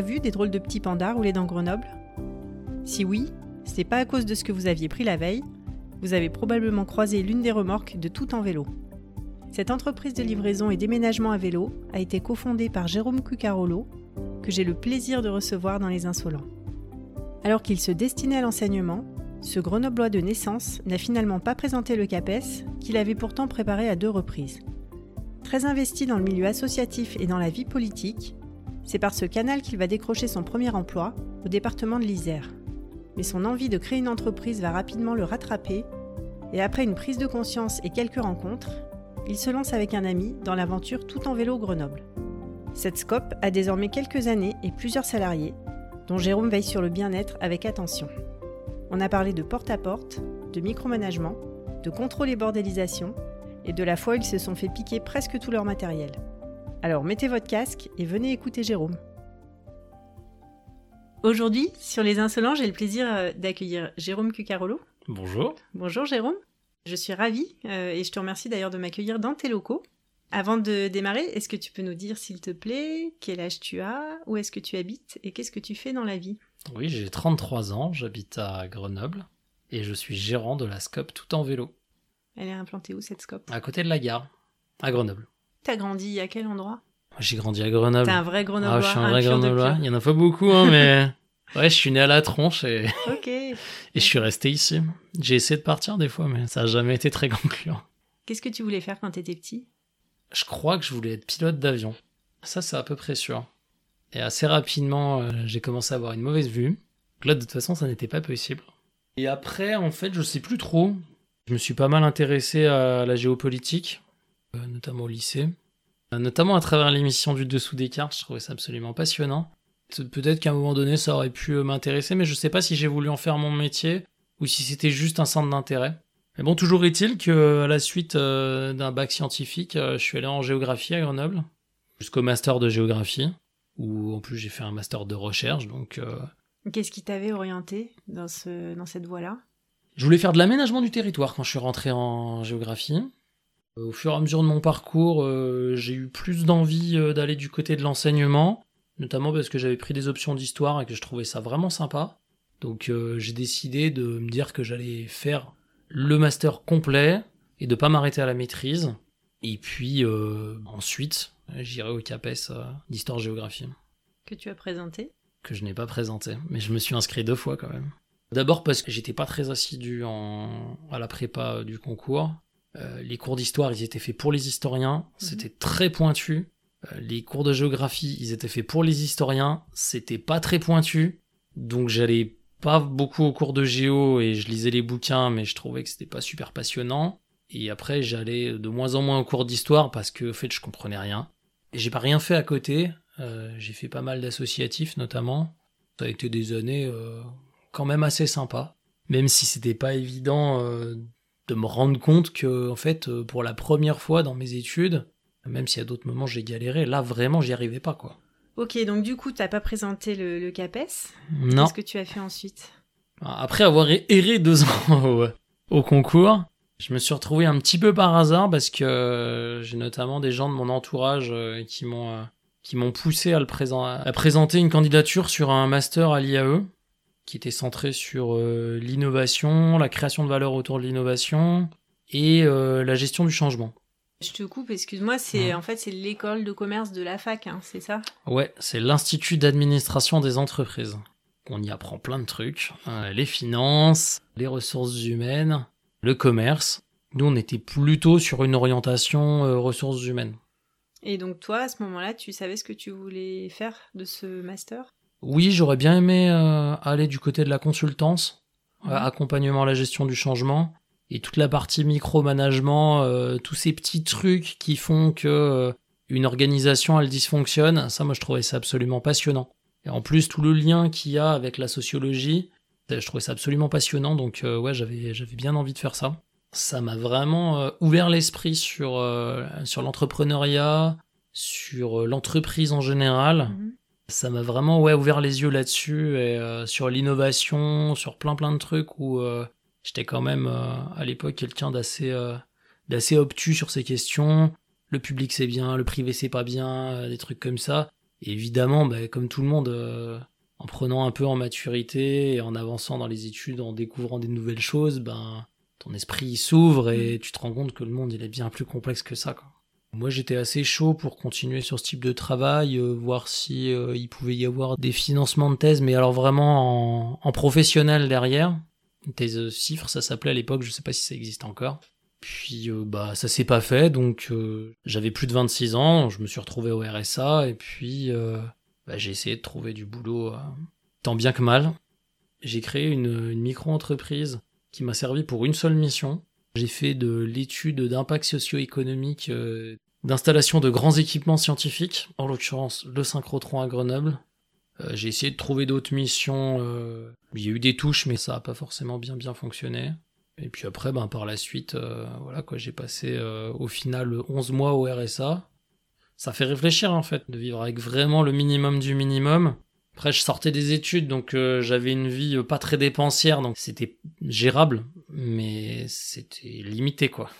Vu des drôles de petits pandas rouler dans Grenoble? Si oui, ce n'est pas à cause de ce que vous aviez pris la veille, vous avez probablement croisé l'une des remorques de Tout en vélo. Cette entreprise de livraison et déménagement à vélo a été cofondée par Jérôme Cucarolo, que j'ai le plaisir de recevoir dans Les Insolents. Alors qu'il se destinait à l'enseignement, ce grenoblois de naissance n'a finalement pas présenté le CAPES, qu'il avait pourtant préparé à deux reprises. Très investi dans le milieu associatif et dans la vie politique, c'est par ce canal qu'il va décrocher son premier emploi au département de l'Isère. Mais son envie de créer une entreprise va rapidement le rattraper et après une prise de conscience et quelques rencontres, il se lance avec un ami dans l'aventure tout en vélo Grenoble. Cette scope a désormais quelques années et plusieurs salariés, dont Jérôme veille sur le bien-être avec attention. On a parlé de porte-à-porte, de micromanagement, de contrôle et bordélisation, et de la fois où ils se sont fait piquer presque tout leur matériel. Alors mettez votre casque et venez écouter Jérôme. Aujourd'hui, sur Les Insolents, j'ai le plaisir euh, d'accueillir Jérôme Cucarolo. Bonjour. Bonjour Jérôme. Je suis ravie euh, et je te remercie d'ailleurs de m'accueillir dans tes locaux. Avant de démarrer, est-ce que tu peux nous dire, s'il te plaît, quel âge tu as, où est-ce que tu habites et qu'est-ce que tu fais dans la vie? Oui, j'ai 33 ans, j'habite à Grenoble et je suis gérant de la SCOP tout en vélo. Elle est implantée où cette SCOP? À côté de la gare, à Grenoble. T'as grandi à quel endroit? J'ai grandi à Grenoble. T'es un vrai Grenoblois. Ah, je suis un vrai Grenoblois. Il y en a pas beaucoup, hein, mais ouais, je suis né à la tronche et, Ok. et je suis resté ici. J'ai essayé de partir des fois, mais ça a jamais été très concluant. Qu'est-ce que tu voulais faire quand t'étais petit? Je crois que je voulais être pilote d'avion. Ça, c'est à peu près sûr. Et assez rapidement, euh, j'ai commencé à avoir une mauvaise vue. Donc là, de toute façon, ça n'était pas possible. Et après, en fait, je sais plus trop. Je me suis pas mal intéressé à la géopolitique, notamment au lycée. Euh, Notamment à travers l'émission du Dessous des cartes, je trouvais ça absolument passionnant. Pe- Peut-être qu'à un moment donné, ça aurait pu euh, m'intéresser, mais je sais pas si j'ai voulu en faire mon métier ou si c'était juste un centre d'intérêt. Mais bon, toujours est-il que à la suite euh, d'un bac scientifique, euh, je suis allé en géographie à Grenoble, jusqu'au master de géographie, où en plus j'ai fait un master de recherche, donc euh, Qu'est-ce qui t'avait orienté dans, ce, dans cette voie-là? Je voulais faire de l'aménagement du territoire quand je suis rentré en géographie. Euh, Au fur et à mesure de mon parcours, euh, j'ai eu plus d'envie euh, d'aller du côté de l'enseignement, notamment parce que j'avais pris des options d'histoire et que je trouvais ça vraiment sympa. Donc euh, j'ai décidé de me dire que j'allais faire le master complet et de pas m'arrêter à la maîtrise. Et puis ensuite, j'irai au CAPES d'histoire-géographie que tu as présenté? Que je n'ai pas présenté, mais je me suis inscrit deux fois quand même. D'abord parce que j'étais pas très assidu en... à la prépa du concours. Euh, les cours d'histoire, ils étaient faits pour les historiens, c'était très pointu. Euh, les cours de géographie, ils étaient faits pour les historiens, c'était pas très pointu. Donc j'allais pas beaucoup aux cours de géo et je lisais les bouquins, mais je trouvais que c'était pas super passionnant. Et après, j'allais de moins en moins aux cours d'histoire parce que, en fait, je comprenais rien. Et j'ai pas rien fait à côté. Euh, j'ai fait pas mal d'associatifs notamment. Ça a été des années euh, quand même assez sympas. Même si c'était pas évident euh, de me rendre compte que, en fait, euh, pour la première fois dans mes études, même si à d'autres moments j'ai galéré, là vraiment j'y arrivais pas quoi. Ok, donc du coup, t'as pas présenté le, le CAPES? Non. Qu'est-ce que tu as fait ensuite? Après avoir erré deux ans au, au concours, je me suis retrouvé un petit peu par hasard parce que euh, j'ai notamment des gens de mon entourage euh, qui m'ont qui m'ont poussé à le présent- à présenter une candidature sur un master à l'IAE qui était centré sur euh, l'innovation, la création de valeur autour de l'innovation et euh, la gestion du changement. Je te coupe, excuse-moi, c'est Ouais. en fait c'est l'école de commerce de la fac, hein, c'est ça? Ouais, c'est l'Institut d'administration des entreprises. On y apprend plein de trucs. Euh, les finances, les ressources humaines, le commerce. Nous, on était plutôt sur une orientation ressources humaines. Et donc toi, à ce moment-là, tu savais ce que tu voulais faire de ce master? Oui, j'aurais bien aimé euh, aller du côté de la consultance, Mhm. euh, accompagnement à la gestion du changement, et toute la partie micromanagement, euh, tous ces petits trucs qui font que euh, une organisation elle dysfonctionne. Ça, moi, je trouvais ça absolument passionnant. Et en plus, tout le lien qu'il y a avec la sociologie, euh, je trouvais ça absolument passionnant. Donc, euh, ouais, j'avais j'avais bien envie de faire ça. Ça m'a vraiment euh, ouvert l'esprit sur euh, sur l'entrepreneuriat, sur l'entreprise en général Mhm. Ça m'a vraiment ouais ouvert les yeux là-dessus et euh, sur l'innovation, sur plein plein de trucs où euh, j'étais quand même euh, à l'époque quelqu'un d'assez d'assez obtus sur ces questions. Le public c'est bien, le privé c'est pas bien, des trucs comme ça. Et évidemment, bah, comme tout le monde, en prenant un peu en maturité et en avançant dans les études, en découvrant des nouvelles choses, ben ton esprit s'ouvre et tu te rends compte que le monde il est bien plus complexe que ça. Quoi. Moi, j'étais assez chaud pour continuer sur ce type de travail, euh, voir si euh, il pouvait y avoir des financements de thèse, mais alors vraiment en, en professionnel derrière. Thèse euh, cifre, ça s'appelait à l'époque, je sais pas si ça existe encore. Puis euh, bah ça s'est pas fait, donc euh, j'avais plus de 26 ans, je me suis retrouvé au RSA et puis euh, bah, j'ai essayé de trouver du boulot tant bien que mal. J'ai créé une, une micro-entreprise qui m'a servi pour une seule mission. J'ai fait de l'étude d'impact socio-économique euh, d'installation de grands équipements scientifiques, en l'occurrence le synchrotron à Grenoble. Euh, j'ai essayé de trouver d'autres missions. euh, Il y a eu des touches, mais ça n'a pas forcément bien bien fonctionné. Et puis après, ben, par la suite, euh, voilà quoi, j'ai passé au final 11 mois au RSA. Ça fait réfléchir en fait, de vivre avec vraiment le minimum du minimum. Après, je sortais des études, donc euh, j'avais une vie euh, pas très dépensière, donc c'était gérable, mais c'était limité quoi.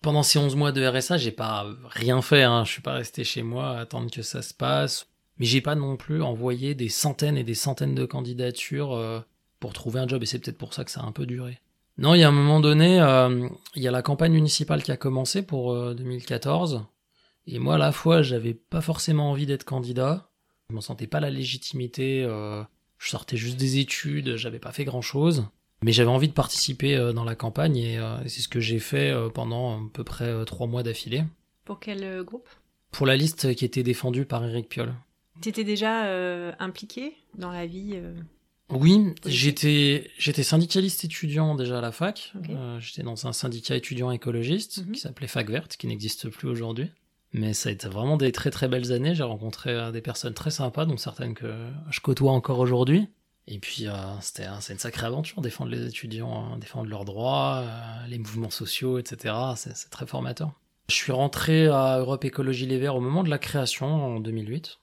Pendant ces 11 mois de RSA, j'ai pas rien fait, hein. je suis pas resté chez moi attendre que ça se passe. Mais j'ai pas non plus envoyé des centaines et des centaines de candidatures euh, pour trouver un job, et c'est peut-être pour ça que ça a un peu duré. Non, il y a un moment donné, il y a la campagne municipale qui a commencé pour euh, 2014, et moi à la fois j'avais pas forcément envie d'être candidat, je m'en sentais pas la légitimité, euh, je sortais juste des études, j'avais pas fait grand chose. Mais j'avais envie de participer euh, dans la campagne et euh, c'est ce que j'ai fait pendant à peu près trois mois d'affilée. Pour quel groupe? Pour la liste qui était défendue par Eric Piolle. T'étais déjà impliqué dans la vie Oui, j'étais j'étais syndicaliste étudiant déjà à la fac. J'étais dans un syndicat étudiant écologiste Mhm. qui s'appelait Fac Verte, qui n'existe plus aujourd'hui. Mais ça a été vraiment des très très belles années. J'ai rencontré euh, des personnes très sympas, dont certaines que je côtoie encore aujourd'hui. Et puis euh, c'était c'est une sacrée aventure, défendre les étudiants, hein, défendre leurs droits, euh, les mouvements sociaux, etc. C'est très formateur. Je suis rentré à Europe Écologie Les Verts au moment de la création en 2008.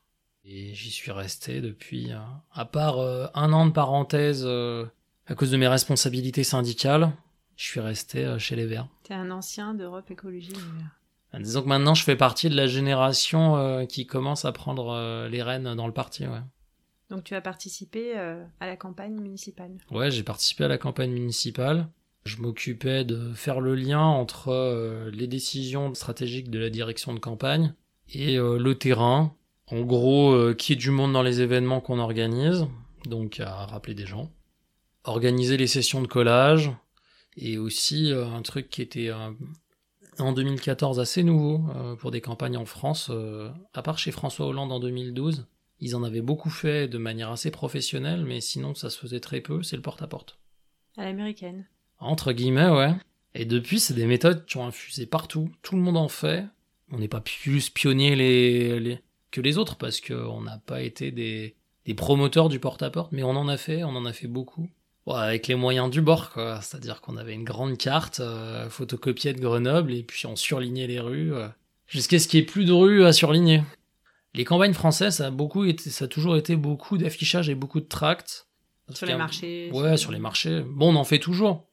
Et j'y suis resté depuis, à part un an de parenthèse à cause de mes responsabilités syndicales, je suis resté chez les Verts. T'es un ancien d'Europe Écologie. Les Verts. Euh, Disons que maintenant je fais partie de la génération euh, qui commence à prendre euh, les rênes dans le parti. Ouais, Donc tu as participé euh, à la campagne municipale. ouais j'ai participé à la campagne municipale. Je m'occupais de faire le lien entre les décisions stratégiques de la direction de campagne et le terrain. En gros, qui est du monde dans les événements qu'on organise, donc à rappeler des gens. Organiser les sessions de collage, et aussi un truc qui était en 2014 assez nouveau euh, pour des campagnes en France, euh, à part chez François Hollande en 2012. Ils en avaient beaucoup fait de manière assez professionnelle, mais sinon ça se faisait très peu, c'est le porte-à-porte. À l'américaine. Entre guillemets, ouais. Et depuis, c'est des méthodes qui ont infusé partout. Tout le monde en fait. On n'est pas plus pionniers les, les- que les autres parce qu'on n'a pas été des, des promoteurs du porte-à-porte, mais on en a fait, on en a fait beaucoup. Avec les moyens du bord, quoi. C'est-à-dire qu'on avait une grande carte euh, photocopiée de Grenoble et puis on surlignait les rues euh, jusqu'à ce qu'il n'y ait plus de rues à surligner. Les campagnes françaises, ça a, beaucoup été, ça a toujours été beaucoup d'affichage et beaucoup de tracts. Sur les marchés. Ouais, sur les marchés. Bon, on en fait toujours.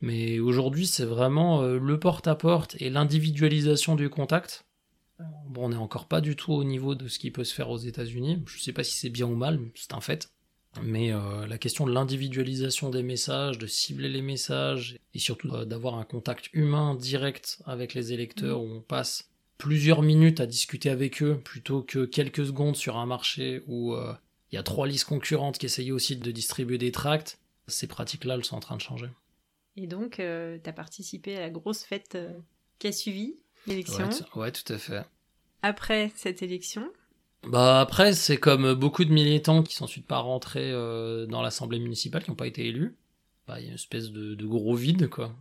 Mais aujourd'hui, c'est vraiment euh, le porte-à-porte et l'individualisation du contact. Bon, on n'est encore pas du tout au niveau de ce qui peut se faire aux États-Unis. Je sais pas si c'est bien ou mal, mais c'est un fait. Mais euh, la question de l'individualisation des messages, de cibler les messages, et surtout euh, d'avoir un contact humain direct avec les électeurs où on passe plusieurs minutes à discuter avec eux plutôt que quelques secondes sur un marché où euh, Il y a trois listes concurrentes qui essayaient aussi de distribuer des tracts. Ces pratiques-là, elles sont en train de changer. Et donc, tu as participé à la grosse fête qui a suivi l'élection. Ouais, tout à fait. Après cette élection Bah après, c'est comme beaucoup de militants qui sont ensuite pas rentrés euh, dans l'assemblée municipale, qui n'ont pas été élus. Bah, il y a une espèce de, de, gros vide, quoi.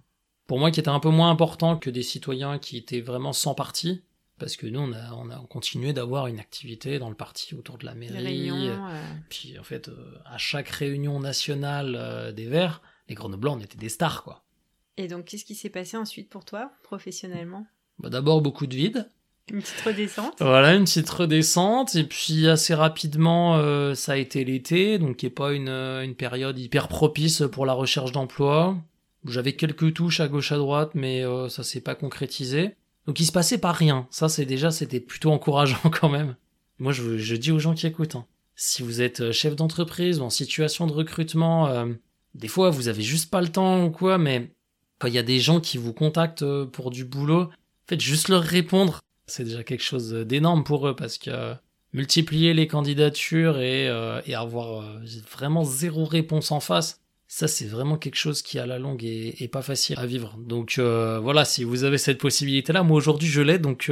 Pour moi, qui était un peu moins important que des citoyens qui étaient vraiment sans parti, parce que nous, on a, on a continué d'avoir une activité dans le parti autour de la mairie. Réunions, euh... Puis en fait, à chaque réunion nationale des Verts, les Grenoblois, on était des stars, quoi. Et donc, qu'est-ce qui s'est passé ensuite pour toi, professionnellement? Bah, D'abord, beaucoup de vide. Une petite redescente. Voilà, une petite redescente. Et puis, assez rapidement, euh, ça a été l'été, donc qui n'est pas une, une période hyper propice pour la recherche d'emploi. J'avais quelques touches à gauche à droite, mais euh, ça s'est pas concrétisé. Donc, il se passait pas rien. Ça, c'est déjà, c'était plutôt encourageant quand même. Moi, je, je dis aux gens qui écoutent, hein, si vous êtes chef d'entreprise ou en situation de recrutement, euh, des fois, vous avez juste pas le temps ou quoi, mais quand il y a des gens qui vous contactent euh, pour du boulot, faites juste leur répondre. C'est déjà quelque chose d'énorme pour eux parce que euh, multiplier les candidatures et, euh, et avoir euh, vraiment zéro réponse en face, ça c'est vraiment quelque chose qui à la longue est, pas facile à vivre. Donc euh, voilà, si vous avez cette possibilité-là, moi aujourd'hui je l'ai, donc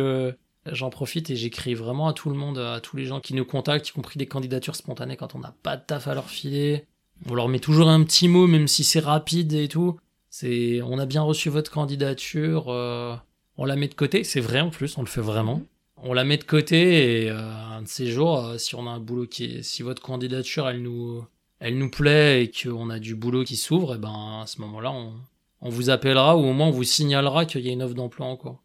j'en profite et j'écris vraiment à tout le monde, à tous les gens qui nous contactent, y compris des candidatures spontanées quand on n'a pas de taf à leur filer. On leur met toujours un petit mot, même si c'est rapide et tout. C'est, on a bien reçu votre candidature, euh, on la met de côté. C'est vrai en plus, on le fait vraiment. On la met de côté et euh, un de ces jours, euh, si on a un boulot qui est, si votre candidature elle nous, elle nous plaît et qu'on a du boulot qui s'ouvre, et ben à ce moment-là, on, on vous appellera ou au moins on vous signalera qu'il y a une offre d'emploi en cours.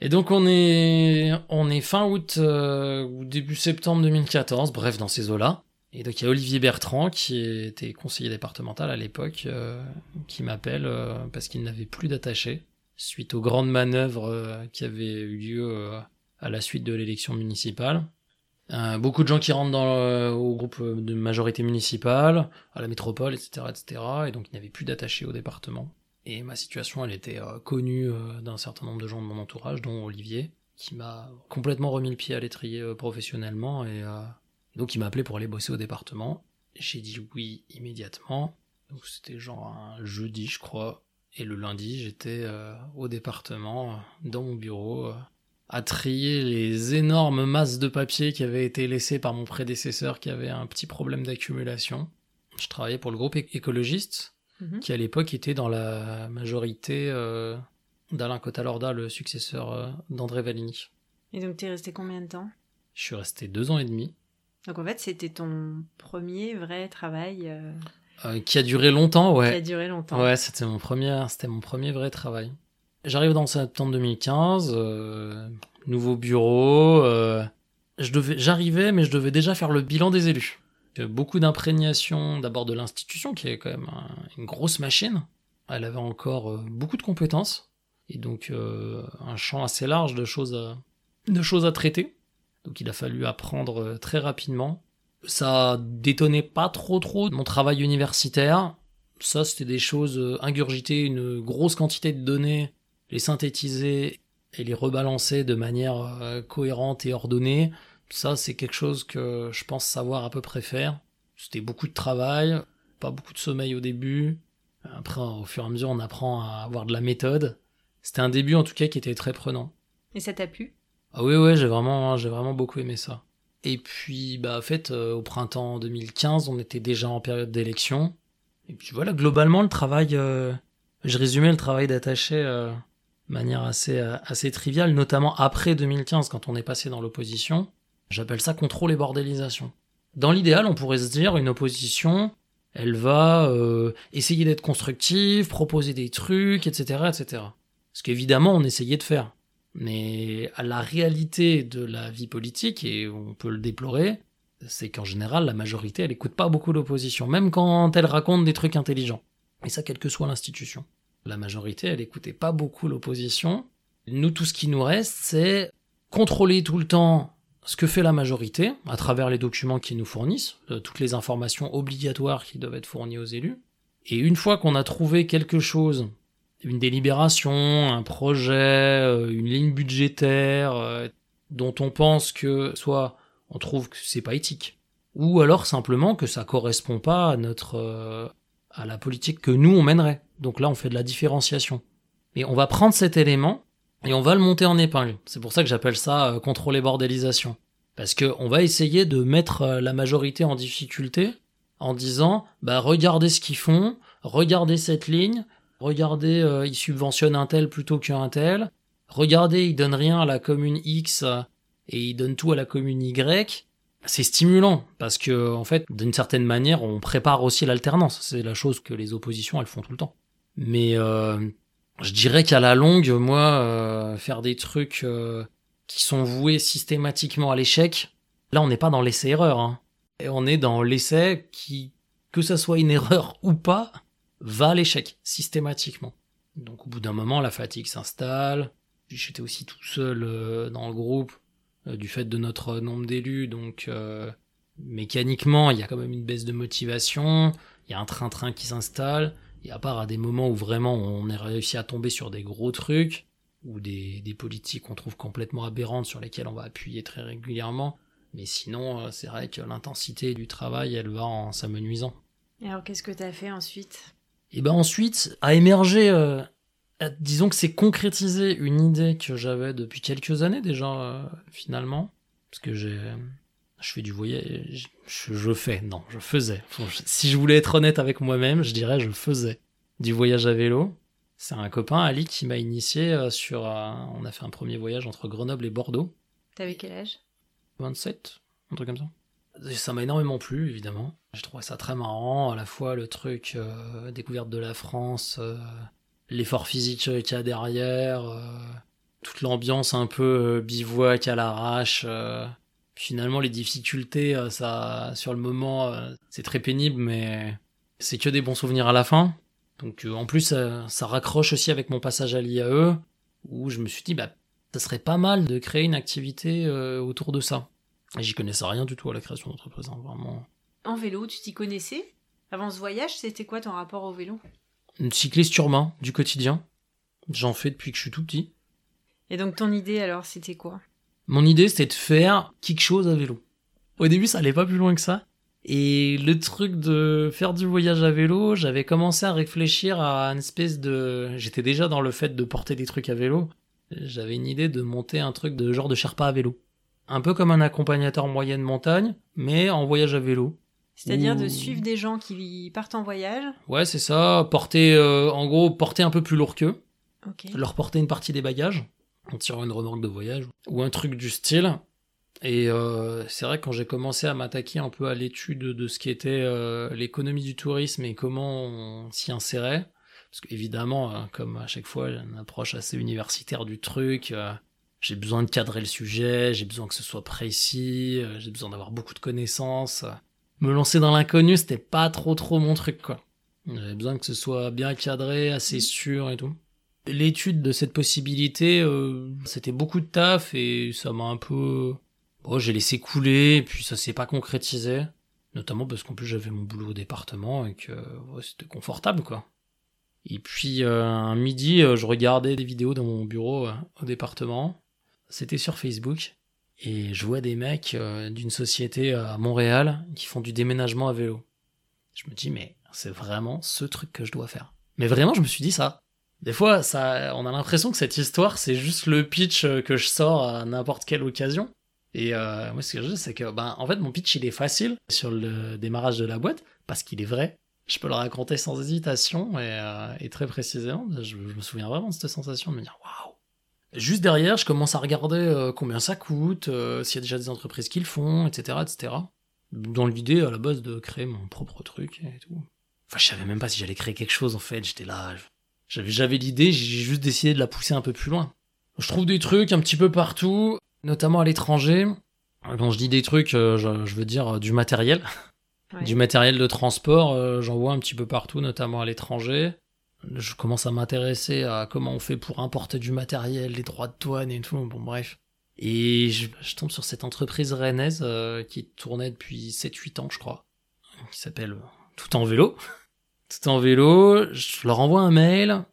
Et donc on est, on est fin août euh, ou début septembre 2014, bref dans ces eaux-là. Et donc il y a Olivier Bertrand qui était conseiller départemental à l'époque euh, qui m'appelle euh, parce qu'il n'avait plus d'attaché suite aux grandes manœuvres euh, qui avaient eu lieu euh, à la suite de l'élection municipale. Euh, beaucoup de gens qui rentrent dans le- au groupe de majorité municipale, à la métropole, etc., etc. Et donc il n'y avait plus d'attaché au département. Et ma situation, elle était connue d'un certain nombre de gens de mon entourage, dont Olivier, qui m'a complètement remis le pied à l'étrier professionnellement et donc il m'a appelé pour aller bosser au département. J'ai dit oui immédiatement. Donc c'était genre un jeudi, je crois. Et le lundi, j'étais euh, au département, euh, dans mon bureau, euh, à trier les énormes masses de papier qui avaient été laissées par mon prédécesseur qui avait un petit problème d'accumulation. Je travaillais pour le groupe écologiste, Mhm. qui à l'époque était dans la majorité euh, d'Alain Cotalorda, le successeur euh, d'André Valigny. Et donc, t'es resté combien de temps? Je suis resté deux ans et demi. Donc, en fait, c'était ton premier vrai travail euh, Euh, qui a duré longtemps, ouais. qui a duré longtemps. Ouais, c'était mon premier, c'était mon premier vrai travail. J'arrive dans septembre 2015, euh, nouveau bureau. euh, je devais, j'arrivais, mais je devais déjà faire le bilan des élus. Beaucoup d'imprégnation, d'abord de l'institution, qui est quand même un- une grosse machine. Elle avait encore beaucoup de compétences et donc un champ assez large de choses à, de choses à traiter. Donc il a fallu apprendre très rapidement. Ça détonnait pas trop trop de mon travail universitaire. Ça, c'était des choses euh, ingurgiter une grosse quantité de données, les synthétiser et les rebalancer de manière euh, cohérente et ordonnée. Ça, c'est quelque chose que je pense savoir à peu près faire. C'était beaucoup de travail, pas beaucoup de sommeil au début. Après, au fur et à mesure, on apprend à avoir de la méthode. C'était un début, en tout cas, qui était très prenant. Et ça t'a plu? Ah oui, ouais, j'ai vraiment, j'ai vraiment beaucoup aimé ça. Et puis, bah, en fait, euh, au printemps 2015, on était déjà en période d'élection. Et puis voilà, globalement, le travail, euh, je résumais le travail d'attaché euh, de manière assez, euh, assez triviale, notamment après 2015, quand on est passé dans l'opposition. J'appelle ça contrôle et bordélisation. Dans l'idéal, on pourrait se dire, une opposition, elle va euh, essayer d'être constructive, proposer des trucs, etc., etc. Ce qu'évidemment, on essayait de faire. Mais à la réalité de la vie politique, et on peut le déplorer, c'est qu'en général, la majorité, elle écoute pas beaucoup l'opposition, même quand elle raconte des trucs intelligents. Et ça, quelle que soit l'institution. La majorité, elle écoutait pas beaucoup l'opposition. Nous, tout ce qui nous reste, c'est contrôler tout le temps ce que fait la majorité, à travers les documents qu'ils nous fournissent, euh, toutes les informations obligatoires qui doivent être fournies aux élus. Et une fois qu'on a trouvé quelque chose une délibération, un projet, euh, une ligne budgétaire euh, dont on pense que soit on trouve que c'est pas éthique, ou alors simplement que ça correspond pas à notre euh, à la politique que nous on mènerait. Donc là, on fait de la différenciation. Mais on va prendre cet élément et on va le monter en épingle. C'est pour ça que j'appelle ça contrôler bordélisation. Parce que on va essayer de mettre la majorité en difficulté en disant bah regardez ce qu'ils font, regardez cette ligne, regardez euh, ils subventionnent un tel plutôt qu'un tel, regardez ils donnent rien à la commune X et ils donnent tout à la commune Y. C'est stimulant parce que en fait d'une certaine manière on prépare aussi l'alternance. C'est la chose que les oppositions elles font tout le temps. Mais euh, je dirais qu'à la longue moi euh, faire des trucs euh, qui sont voués systématiquement à l'échec là on n'est pas dans l'essai erreur hein. et on est dans l'essai qui que ça soit une erreur ou pas va à l'échec systématiquement. Donc au bout d'un moment la fatigue s'installe. J'étais aussi tout seul euh, dans le groupe euh, du fait de notre nombre d'élus. Donc euh, mécaniquement, il y a quand même une baisse de motivation, il y a un train-train qui s'installe, et à part à des moments où vraiment on est réussi à tomber sur des gros trucs, ou des, des politiques qu'on trouve complètement aberrantes sur lesquelles on va appuyer très régulièrement, mais sinon euh, c'est vrai que l'intensité du travail, elle va en s'amenuisant. Alors qu'est-ce que tu as fait ensuite? Et ben ensuite, a émergé euh, disons que c'est concrétiser une idée que j'avais depuis quelques années déjà, euh, finalement. Parce que j'ai. Je fais du voyage. Je, je, fais, non, je faisais. Si je voulais être honnête avec moi-même, je dirais je faisais du voyage à vélo. C'est un copain, Ali, qui m'a initié euh, sur. on a fait un premier voyage entre Grenoble et Bordeaux. T'avais quel âge? 27, un truc comme ça. Ça m'a énormément plu, évidemment. Je trouvais ça très marrant, à la fois le truc découverte de la France, l'effort physique qu'il y a derrière, euh, toute l'ambiance un peu euh, bivouac à l'arrache. Euh. finalement, les difficultés, ça, sur le moment, c'est très pénible, mais c'est que des bons souvenirs à la fin. Donc, en plus, ça, raccroche aussi avec mon passage à l'IAE, où je me suis dit, bah, ça serait pas mal de créer une activité autour de ça. Et j'y connaissais rien du tout à la création d'entreprise, hein, vraiment. En vélo, tu t'y connaissais Avant ce voyage, c'était quoi ton rapport au vélo? Une cycliste urbain du quotidien. J'en fais depuis que je suis tout petit. Et donc ton idée alors, c'était quoi? Mon idée c'était de faire quelque chose à vélo. Au début ça allait pas plus loin que ça. Et le truc de faire du voyage à vélo, j'avais commencé à réfléchir à une espèce de... J'étais déjà dans le fait de porter des trucs à vélo. J'avais une idée de monter un truc de genre de Sherpa à vélo. Un peu comme un accompagnateur moyenne montagne, mais en voyage à vélo. C'est-à-dire de suivre des gens qui partent en voyage Ouais, c'est ça. Porter, euh, en gros, porter un peu plus lourd qu'eux. Leur porter une partie des bagages, en tirant une remorque de voyage, ou un truc du style. Et euh, c'est vrai que quand j'ai commencé à m'attaquer un peu à l'étude de ce qui était euh, l'économie du tourisme et comment on s'y insérait, parce qu'évidemment, comme à chaque fois, j'ai une approche assez universitaire du truc, j'ai besoin de cadrer le sujet, j'ai besoin que ce soit précis, j'ai besoin d'avoir beaucoup de connaissances me lancer dans l'inconnu, c'était pas trop trop mon truc, quoi. J'avais besoin que ce soit bien cadré, assez sûr et tout. L'étude de cette possibilité, euh, c'était beaucoup de taf et ça m'a un peu... Bon, j'ai laissé couler et puis ça s'est pas concrétisé. Notamment parce qu'en plus j'avais mon boulot au département et que c'était confortable, quoi. Et puis euh, un midi, euh, je regardais des vidéos dans mon bureau au département. C'était sur Facebook. Et je vois des mecs euh, d'une société à Montréal qui font du déménagement à vélo. Je me dis, mais c'est vraiment ce truc que je dois faire. Mais vraiment, je me suis dit ça. Des fois, ça, on a l'impression que cette histoire, c'est juste le pitch euh, que je sors à n'importe quelle occasion. Et euh, moi, ce que je dis, c'est que, ben, en fait, mon pitch, il est facile sur le démarrage de la boîte, parce qu'il est vrai. Je peux le raconter sans hésitation et, et très précisément. Je, je, me souviens vraiment de cette sensation de me dire, waouh, Juste derrière, je commence à regarder euh, combien ça coûte, euh, s'il y a déjà des entreprises qui le font, etc., etc. Dans l'idée, à la base, de créer mon propre truc et tout. Enfin, je savais même pas si j'allais créer quelque chose, en fait. J'étais là, j'avais, j'avais l'idée, j'ai juste décidé de la pousser un peu plus loin. Je trouve des trucs un petit peu partout, notamment à l'étranger. Quand je dis des trucs, euh, je, veux dire du matériel. Du matériel de transport, j'en vois un petit peu partout, notamment à l'étranger je commence à m'intéresser à comment on fait pour importer du matériel, les droits de douane et tout, bon bref. Et je, tombe sur cette entreprise rennaise euh, qui tournait depuis 7-8 ans, je crois, qui s'appelle Tout en vélo. Tout en vélo, je leur envoie un mail,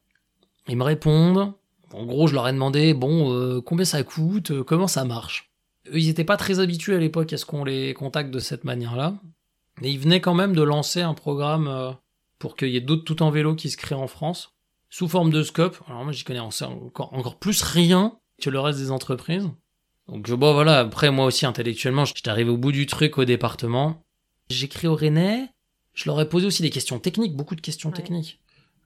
ils me répondent. En gros, je leur ai demandé, bon, euh, combien ça coûte, euh, comment ça marche? Ils étaient pas très habitués à l'époque à ce qu'on les contacte de cette manière-là. Mais ils venaient quand même de lancer un programme euh, pour qu'il y ait d'autres tout en vélo qui se créent en France, sous forme de scope. Alors moi, j'y connais encore, encore plus rien que le reste des entreprises. Donc bon voilà, après moi aussi intellectuellement, j'étais arrivé au bout du truc au département. J'écris au Rennais, je leur ai posé aussi des questions techniques, beaucoup de questions Ouais. techniques.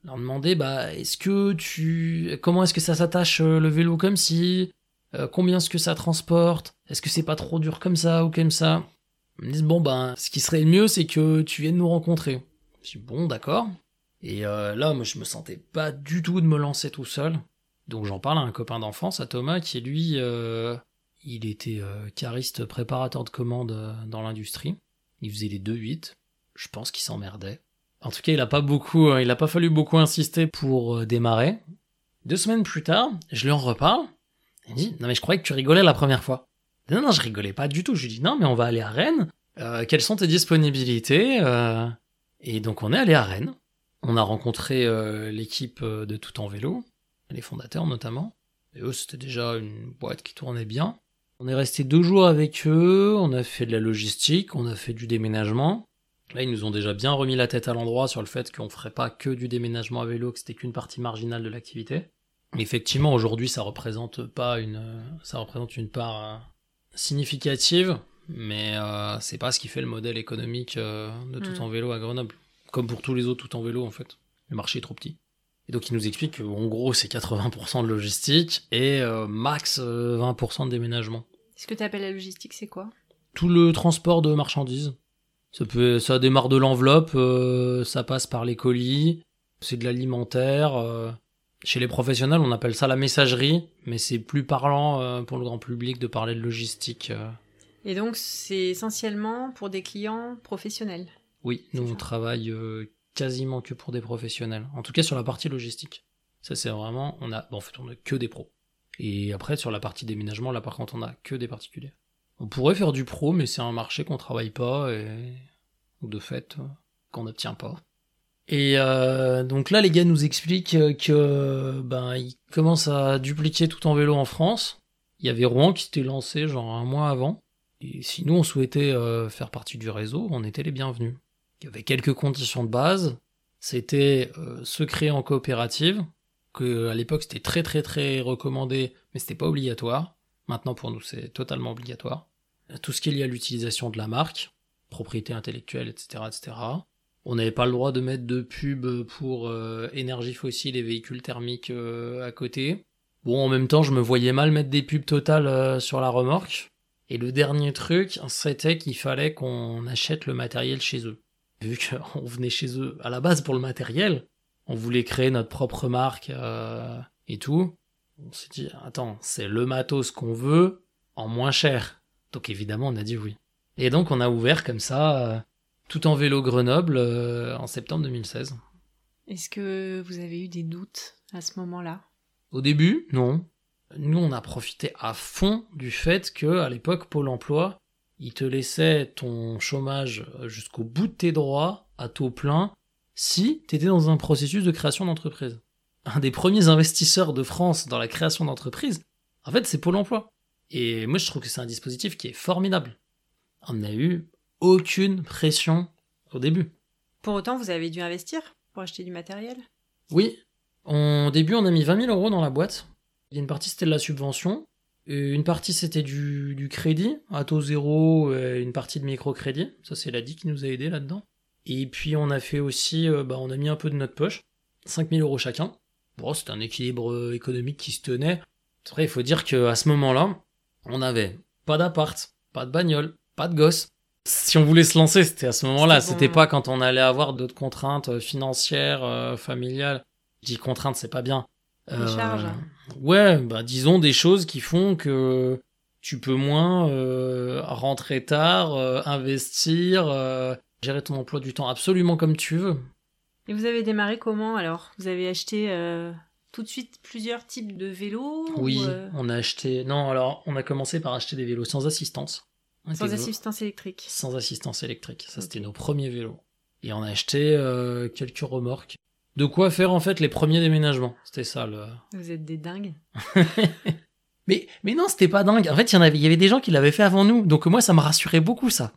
Leur demandais bah est-ce que tu comment est-ce que ça s'attache euh, le vélo comme si Euh, combien est-ce que ça transporte? Est-ce que c'est pas trop dur comme ça ou comme ça? Ils me disent bon ben ce qui serait le mieux c'est que tu viennes nous rencontrer. Dis bon d'accord. Et euh, là moi je me sentais pas du tout de me lancer tout seul. Donc j'en parle à un copain d'enfance, à Thomas, qui lui, euh, il était euh, cariste préparateur de commandes euh, dans l'industrie. Il faisait les 2-8. Je pense qu'il s'emmerdait. En tout cas, il a pas beaucoup, euh, il a pas fallu beaucoup insister pour euh, démarrer. Deux semaines plus tard, je lui en reparle. Il me dit, non mais je croyais que tu rigolais la première fois. Non, non, je rigolais pas du tout. Je lui dis, non mais on va aller à Rennes. Quelles sont tes disponibilités Et donc on est allé à Rennes. On a rencontré euh, l'équipe euh, de Tout en Vélo, les fondateurs notamment. Et eux, c'était déjà une boîte qui tournait bien. On est resté deux jours avec eux, on a fait de la logistique, on a fait du déménagement. Là, ils nous ont déjà bien remis la tête à l'endroit sur le fait qu'on ferait pas que du déménagement à vélo, que c'était qu'une partie marginale de l'activité. Effectivement, aujourd'hui, ça représente pas une, ça représente une part euh, significative, mais euh, c'est pas ce qui fait le modèle économique euh, de tout Mm. en vélo à Grenoble. Comme pour tous les autres tout en vélo, en fait. Le marché est trop petit. Et donc, il nous explique qu'en gros, c'est 80% de logistique et euh, max euh, 20% de déménagement. Ce que tu appelles la logistique, c'est quoi? Tout le transport de marchandises. Ça, peut, ça démarre de l'enveloppe, euh, ça passe par les colis, c'est de l'alimentaire. euh. Chez les professionnels, on appelle ça la messagerie, mais c'est plus parlant euh, pour le grand public de parler de logistique. Et donc, c'est essentiellement pour des clients professionnels. Oui, nous on travaille euh, quasiment que pour des professionnels. En tout cas sur la partie logistique. Ça c'est vraiment, on a, bon, en fait on a que des pros. Et après sur la partie déménagement, là par contre on a que des particuliers. On pourrait faire du pro, mais c'est un marché qu'on travaille pas et de fait euh, qu'on n'obtient pas. Et euh, donc là les gars nous expliquent que ben ils commencent à dupliquer tout en vélo en France. Il y avait Rouen qui s'était lancé genre un mois avant. Et si nous on souhaitait euh, faire partie du réseau, on était les bienvenus. Il y avait quelques conditions de base. C'était euh, se créer en coopérative, que à l'époque c'était très très très recommandé, mais c'était pas obligatoire. Maintenant pour nous c'est totalement obligatoire. Tout ce qui est lié à l'utilisation de la marque, propriété intellectuelle, etc., etc. On n'avait pas le droit de mettre de pub pour euh, énergie fossile et véhicules thermiques euh, à côté. Bon, en même temps, je me voyais mal mettre des pubs totales euh, sur la remorque. Et le dernier truc, c'était qu'il fallait qu'on achète le matériel chez eux. Vu qu'on venait chez eux à la base pour le matériel, on voulait créer notre propre marque euh, et tout. On s'est dit, attends, c'est le matos qu'on veut en moins cher. Donc évidemment, on a dit oui. Et donc on a ouvert comme ça, euh, tout en vélo Grenoble, euh, en septembre 2016. Est-ce que vous avez eu des doutes à ce moment-là? Au début, non. Nous, on a profité à fond du fait que, à l'époque, Pôle emploi, il te laissait ton chômage jusqu'au bout de tes droits, à taux plein, si t'étais dans un processus de création d'entreprise. Un des premiers investisseurs de France dans la création d'entreprise, en fait, c'est Pôle emploi. Et moi, je trouve que c'est un dispositif qui est formidable. On n'a eu aucune pression au début. Pour autant, vous avez dû investir pour acheter du matériel? Oui, au début, on a mis 20 000 euros dans la boîte. Il y a une partie, c'était de la subvention. Et une partie, c'était du, du crédit, à taux zéro, et une partie de microcrédit. Ça, c'est l'ADI qui nous a aidés là-dedans. Et puis, on a fait aussi, euh, bah, on a mis un peu de notre poche. 5 000 euros chacun. Bon, c'était un équilibre euh, économique qui se tenait. Après, il faut dire qu'à ce moment-là, on avait pas d'appart, pas de bagnole, pas de gosse. Si on voulait se lancer, c'était à ce moment-là. C'était bon. Pas quand on allait avoir d'autres contraintes euh, financières, euh, familiales. Je dis contraintes, c'est pas bien. Des charges. Ouais, bah disons des choses qui font que tu peux moins euh, rentrer tard, euh, investir, euh, gérer ton emploi du temps absolument comme tu veux. Et vous avez démarré comment alors? Vous avez acheté euh, tout de suite plusieurs types de vélos Oui, ou, euh, on a acheté. Non, alors on a commencé par acheter des vélos sans assistance. Sans assistance électrique Sans assistance électrique. Ça, c'était nos premiers vélos. Et on a acheté euh, quelques remorques. De quoi faire en fait les premiers déménagements. C'était ça le. Vous êtes des dingues. Mais, mais non, c'était pas dingue. En fait, il y, en avait, il y avait des gens qui l'avaient fait avant nous. Donc moi, ça me rassurait beaucoup, ça.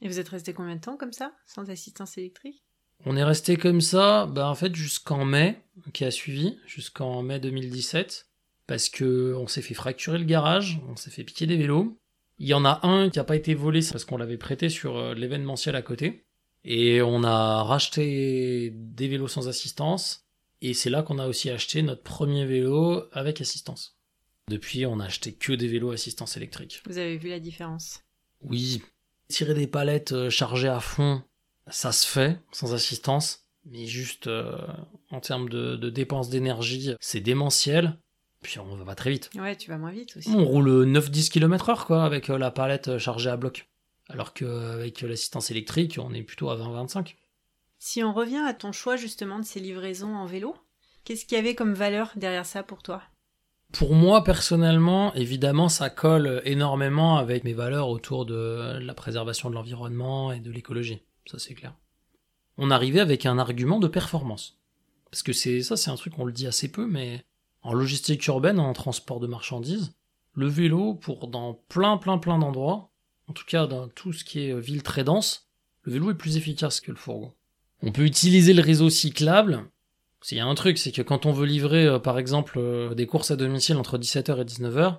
Et vous êtes resté combien de temps comme ça, sans assistance électrique? On est resté comme ça, bah, en fait, jusqu'en mai, qui a suivi, jusqu'en mai 2017. Parce que on s'est fait fracturer le garage, on s'est fait piquer des vélos. Il y en a un qui n'a pas été volé parce qu'on l'avait prêté sur euh, l'événementiel à côté. Et on a racheté des vélos sans assistance. Et c'est là qu'on a aussi acheté notre premier vélo avec assistance. Depuis, on a acheté que des vélos assistance électrique. Vous avez vu la différence? Oui. Tirer des palettes euh, chargées à fond, ça se fait sans assistance. Mais juste euh, en termes de, de dépenses d'énergie, c'est démentiel. Puis on va pas très vite. Ouais, tu vas moins vite aussi. On roule 9-10 km heure quoi avec euh, la palette chargée à bloc. Alors qu'avec l'assistance électrique, on est plutôt à 20-25. Si on revient à ton choix justement de ces livraisons en vélo, qu'est-ce qu'il y avait comme valeur derrière ça pour toi? Pour moi personnellement, évidemment, ça colle énormément avec mes valeurs autour de la préservation de l'environnement et de l'écologie. Ça c'est clair. On arrivait avec un argument de performance. Parce que c'est ça, c'est un truc qu'on le dit assez peu, mais en logistique urbaine, en transport de marchandises, le vélo, pour dans plein plein plein d'endroits, en tout cas dans tout ce qui est ville très dense, le vélo est plus efficace que le fourgon. On peut utiliser le réseau cyclable. S'il y a un truc, c'est que quand on veut livrer, euh, par exemple, euh, des courses à domicile entre 17h et 19h,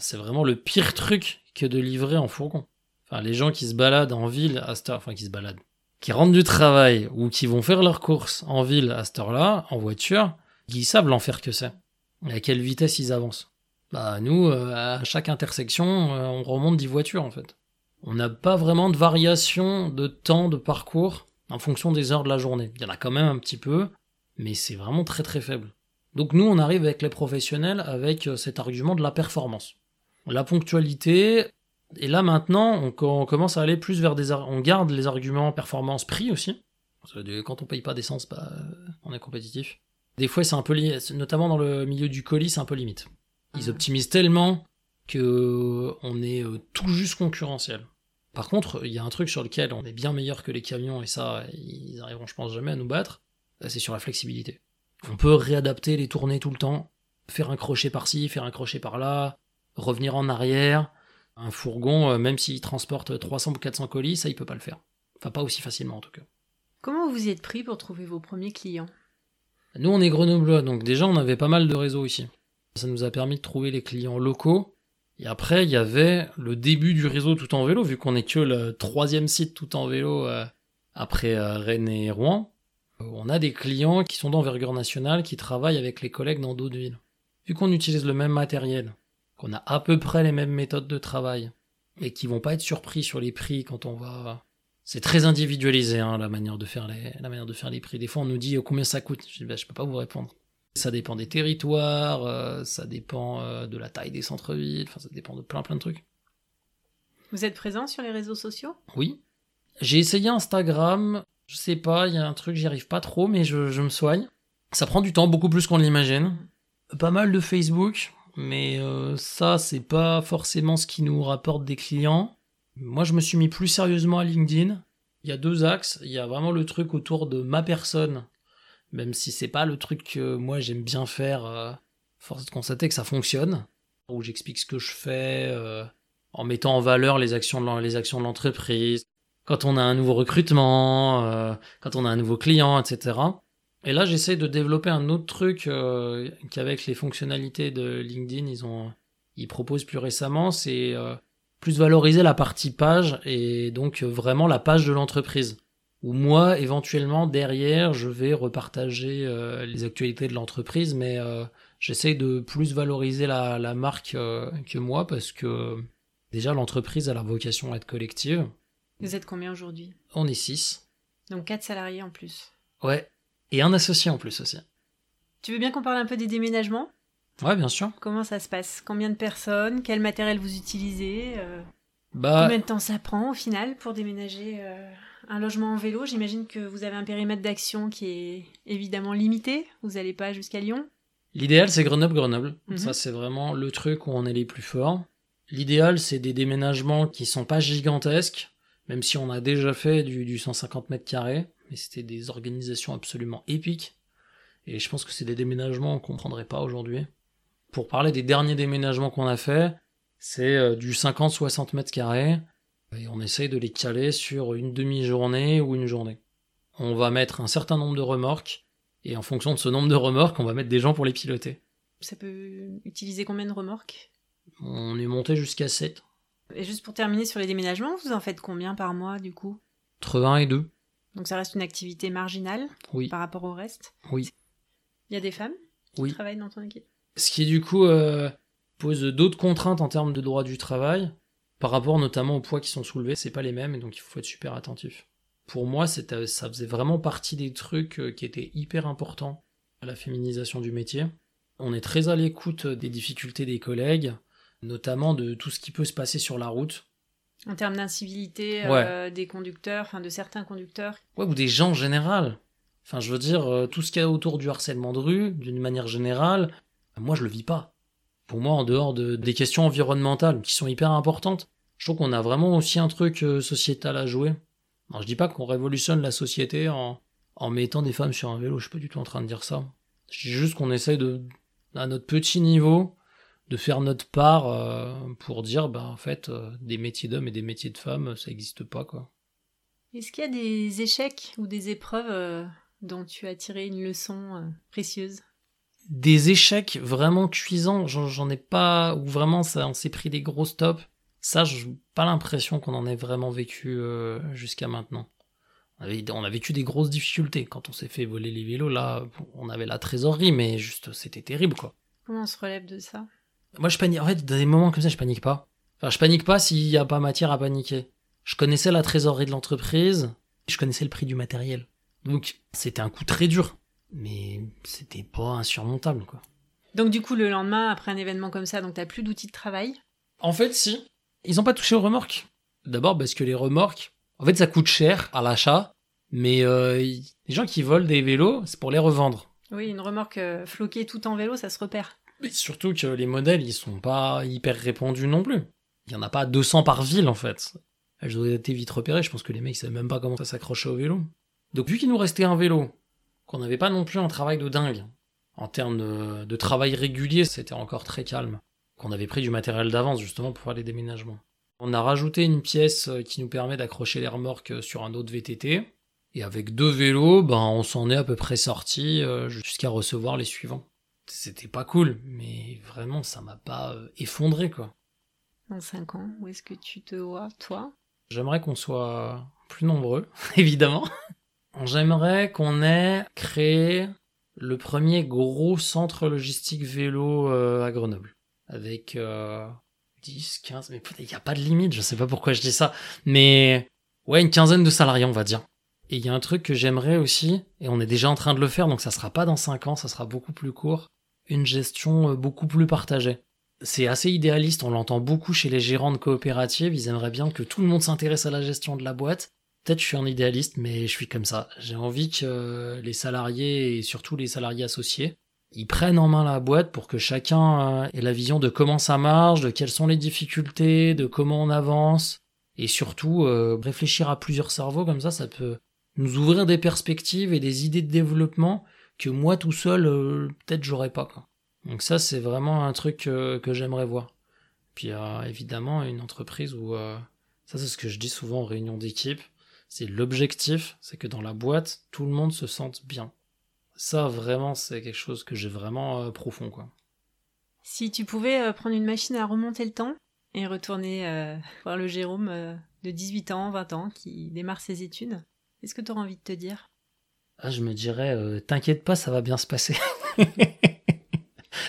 c'est vraiment le pire truc que de livrer en fourgon. Enfin, les gens qui se baladent en ville à cette heure, enfin qui se baladent, qui rentrent du travail ou qui vont faire leurs courses en ville à cette heure-là, en voiture, ils savent l'enfer que c'est. Et à quelle vitesse ils avancent. Bah nous, euh, à chaque intersection, on remonte 10 voitures en fait. On n'a pas vraiment de variation de temps de parcours en fonction des heures de la journée. Il y en a quand même un petit peu, mais c'est vraiment très très faible. Donc nous, on arrive avec les professionnels avec euh, cet argument de la performance. La ponctualité, et là maintenant, on, commence à aller plus vers des... On garde les arguments performance-prix aussi. Quand on paye pas d'essence, bah, on est compétitif. Des fois, c'est un peu... Notamment dans le milieu du colis, c'est un peu limite. Ils ah. optimisent tellement que euh, on est euh, tout juste concurrentiel. Par contre, il y a un truc sur lequel on est bien meilleur que les camions, et ça, ils arriveront, je pense, jamais à nous battre, c'est sur la flexibilité. On peut réadapter les tournées tout le temps, faire un crochet par-ci, faire un crochet par-là, revenir en arrière. Un fourgon, euh, même s'il transporte 300 ou 400 colis, ça, il peut pas le faire. Enfin, pas aussi facilement en tout cas. Comment vous y êtes pris pour trouver vos premiers clients? Nous, on est grenoblois, donc déjà, on avait pas mal de réseaux ici. Ça nous a permis de trouver les clients locaux et après, il y avait le début du réseau tout en vélo, vu qu'on est que le troisième site tout en vélo euh, après euh, Rennes et Rouen. On a des clients qui sont d'envergure nationale, qui travaillent avec les collègues dans d'autres villes. Vu qu'on utilise le même matériel, qu'on a à peu près les mêmes méthodes de travail, et qui vont pas être surpris sur les prix quand on va... C'est très individualisé, hein, la manière de faire les, la manière de faire les prix. Des fois, on nous dit combien ça coûte? Je dis, bah, je peux pas vous répondre. Ça dépend des territoires, euh, ça dépend euh, de la taille des centres-villes, enfin ça dépend de plein plein de trucs. Vous êtes présent sur les réseaux sociaux? Oui. J'ai essayé Instagram, je sais pas, il y a un truc, j'y arrive pas trop, mais je, me soigne. Ça prend du temps, beaucoup plus qu'on l'imagine. Pas mal de Facebook, mais euh, ça, c'est pas forcément ce qui nous rapporte des clients. Moi, je me suis mis plus sérieusement à LinkedIn. Il y a deux axes. Il y a vraiment le truc autour de ma personne même si c'est pas le truc que moi j'aime bien faire, euh, force de constater que ça fonctionne, où j'explique ce que je fais, euh, en mettant en valeur les actions de l'entreprise, quand on a un nouveau recrutement, euh, quand on a un nouveau client, etc. Et là, j'essaie de développer un autre truc qu'avec les fonctionnalités de LinkedIn, ils ont, ils proposent plus récemment, c'est plus valoriser la partie page et donc vraiment la page de l'entreprise où moi, éventuellement, derrière, je vais repartager euh, les actualités de l'entreprise, mais euh, j'essaie de plus valoriser la, la marque euh, que moi, parce que déjà, l'entreprise a la vocation à être collective. Vous êtes combien aujourd'hui? On est six. Donc quatre salariés en plus. Ouais, et un associé en plus aussi. Tu veux bien qu'on parle un peu des déménagements? Ouais, bien sûr. Comment ça se passe? Combien de personnes? Quel matériel vous utilisez? Bah... Combien de temps ça prend au final pour déménager un logement en vélo, j'imagine que vous avez un périmètre d'action qui est évidemment limité. Vous n'allez pas jusqu'à Lyon. L'idéal, c'est Grenoble-Grenoble. Mhm. Ça, c'est vraiment le truc où on est les plus forts. L'idéal, c'est des déménagements qui sont pas gigantesques, même si on a déjà fait du, 150 mètres carrés, mais c'était des organisations absolument épiques. Et je pense que c'est des déménagements qu'on prendrait pas aujourd'hui. Pour parler des derniers déménagements qu'on a fait, c'est euh, du 50-60 mètres carrés. Et on essaye de les caler sur une demi-journée ou une journée. On va mettre un certain nombre de remorques, et en fonction de ce nombre de remorques, on va mettre des gens pour les piloter. Ça peut utiliser combien de remorques? On est monté jusqu'à 7. Et juste pour terminer sur les déménagements, vous en faites combien par mois du coup? Entre 1 et 2. Donc ça reste une activité marginale Oui. par rapport au reste? Oui. Il y a des femmes qui Oui. travaillent dans ton équipe? Ce qui du coup euh, pose d'autres contraintes en termes de droit du travail, par rapport notamment aux poids qui sont soulevés, c'est pas les mêmes et donc il faut être super attentif. Pour moi, c'était- ça faisait vraiment partie des trucs euh, qui étaient hyper importants à la féminisation du métier. On est très à l'écoute des difficultés des collègues, notamment de tout ce qui peut se passer sur la route. En termes d'incivilité Ouais. euh, des conducteurs, enfin de certains conducteurs. Ouais, ou des gens en général. Enfin, je veux dire, euh, tout ce qu'il y a autour du harcèlement de rue, d'une manière générale, moi je le vis pas. Pour moi, en dehors de, des questions environnementales, qui sont hyper importantes, je trouve qu'on a vraiment aussi un truc euh, sociétal à jouer. Alors, je dis pas qu'on révolutionne la société en, en mettant des femmes sur un vélo, je suis pas du tout en train de dire ça. Je dis juste qu'on essaye à notre petit niveau, de faire notre part euh, pour dire, bah en fait, euh, des métiers d'hommes et des métiers de femmes, ça n'existe pas, quoi. Est-ce qu'il y a des échecs ou des épreuves dont tu as tiré une leçon précieuse? Des échecs vraiment cuisants, j'en ai pas, ou vraiment ça, on s'est pris des gros stops. Ça, j'ai pas l'impression qu'on en ait vraiment vécu euh, jusqu'à maintenant. On, avait- on a vécu des grosses difficultés quand on s'est fait voler les vélos. Là, on avait la trésorerie, mais juste c'était terrible quoi. Comment on se relève de ça? Moi, je panique. En fait, dans des moments comme ça, je panique pas. Enfin, je panique pas s'il y a pas matière à paniquer. Je connaissais la trésorerie de l'entreprise, je connaissais le prix du matériel. Donc, c'était un coup très dur, mais c'était pas insurmontable quoi. Donc du coup, le lendemain, après un événement comme ça, donc t'as plus d'outils de travail? En fait, si. Ils n'ont pas touché aux remorques. D'abord parce que les remorques, en fait, ça coûte cher à l'achat, mais euh, y- les gens qui volent des vélos, c'est pour les revendre. Oui, une remorque euh, floquée tout en vélo, ça se repère. Mais surtout que les modèles, ils sont pas hyper répandus non plus. Il y en a pas 200 par ville, en fait. Elles auraient été vite repérées, je pense que les mecs savaient même pas comment ça s'accrochait au vélo. Donc vu qu'il nous restait un vélo, qu'on n'avait pas non plus un travail de dingue, en termes de, de travail régulier, c'était encore très calme. Qu'on avait pris du matériel d'avance justement pour faire les déménagements. On a rajouté une pièce euh, qui nous permet d'accrocher les remorques euh, sur un autre VTT. Et avec deux vélos, ben, on s'en est à peu près sorti euh, jusqu'à recevoir les suivants. C'était pas cool, mais vraiment, ça m'a pas effondré, quoi. Dans 5 ans, où est-ce que tu te vois, toi? J'aimerais qu'on soit plus nombreux, évidemment. J'aimerais qu'on ait créé le premier gros centre logistique vélo euh, à Grenoble. Avec euh, 10, 15, mais il n'y a pas de limite, je sais pas pourquoi je dis ça. Mais ouais, une quinzaine de salariés, on va dire. Et il y a un truc que j'aimerais aussi, et on est déjà en train de le faire, donc ça sera pas dans 5 ans, ça sera beaucoup plus court, une gestion euh, beaucoup plus partagée. C'est assez idéaliste, on l'entend beaucoup chez les gérants de coopératives, ils aimeraient bien que tout le monde s'intéresse à la gestion de la boîte. Peut-être je suis un idéaliste, mais je suis comme ça. J'ai envie que les salariés, et surtout les salariés associés, ils prennent en main la boîte pour que chacun euh, ait la vision de comment ça marche, de quelles sont les difficultés, de comment on avance, et surtout euh, réfléchir à plusieurs cerveaux, comme ça ça peut nous ouvrir des perspectives et des idées de développement que moi tout seul, euh, peut-être j'aurais pas. Quoi. Donc ça c'est vraiment un truc que j'aimerais voir. Puis évidemment une entreprise où, ça c'est ce que je dis souvent en réunion d'équipe, c'est l'objectif, c'est que dans la boîte, tout le monde se sente bien. Ça, vraiment, c'est quelque chose que j'ai vraiment euh, profond, quoi. Si tu pouvais euh, prendre une machine à remonter le temps et retourner euh, voir le Jérôme de 18 ans, 20 ans, qui démarre ses études, qu'est-ce que tu auras envie de te dire? Ah, je me dirais, t'inquiète pas, ça va bien se passer.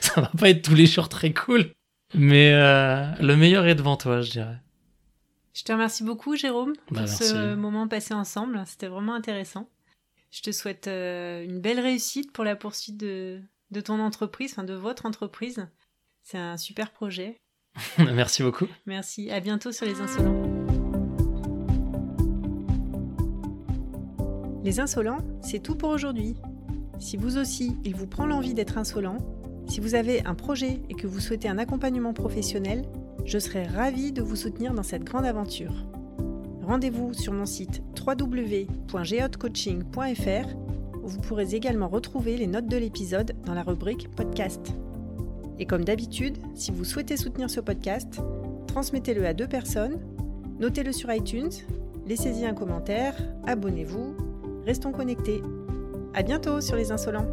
ça va pas être tous les jours très cool, mais le meilleur est devant toi, je dirais. Je te remercie beaucoup, Jérôme, pour Bah, ce moment passé ensemble. C'était vraiment intéressant. Je te souhaite euh, une belle réussite pour la poursuite de, de ton entreprise, enfin de votre entreprise. C'est un super projet. Merci beaucoup. Merci. À bientôt sur Les Insolents. Les Insolents, c'est tout pour aujourd'hui. Si vous aussi, il vous prend l'envie d'être insolent, si vous avez un projet et que vous souhaitez un accompagnement professionnel, je serai ravie de vous soutenir dans cette grande aventure. Rendez-vous sur mon site www.geotcoaching.fr où vous pourrez également retrouver les notes de l'épisode dans la rubrique podcast. Et comme d'habitude, si vous souhaitez soutenir ce podcast, transmettez-le à deux personnes, notez-le sur iTunes, laissez-y un commentaire, abonnez-vous, restons connectés. À bientôt sur les insolents.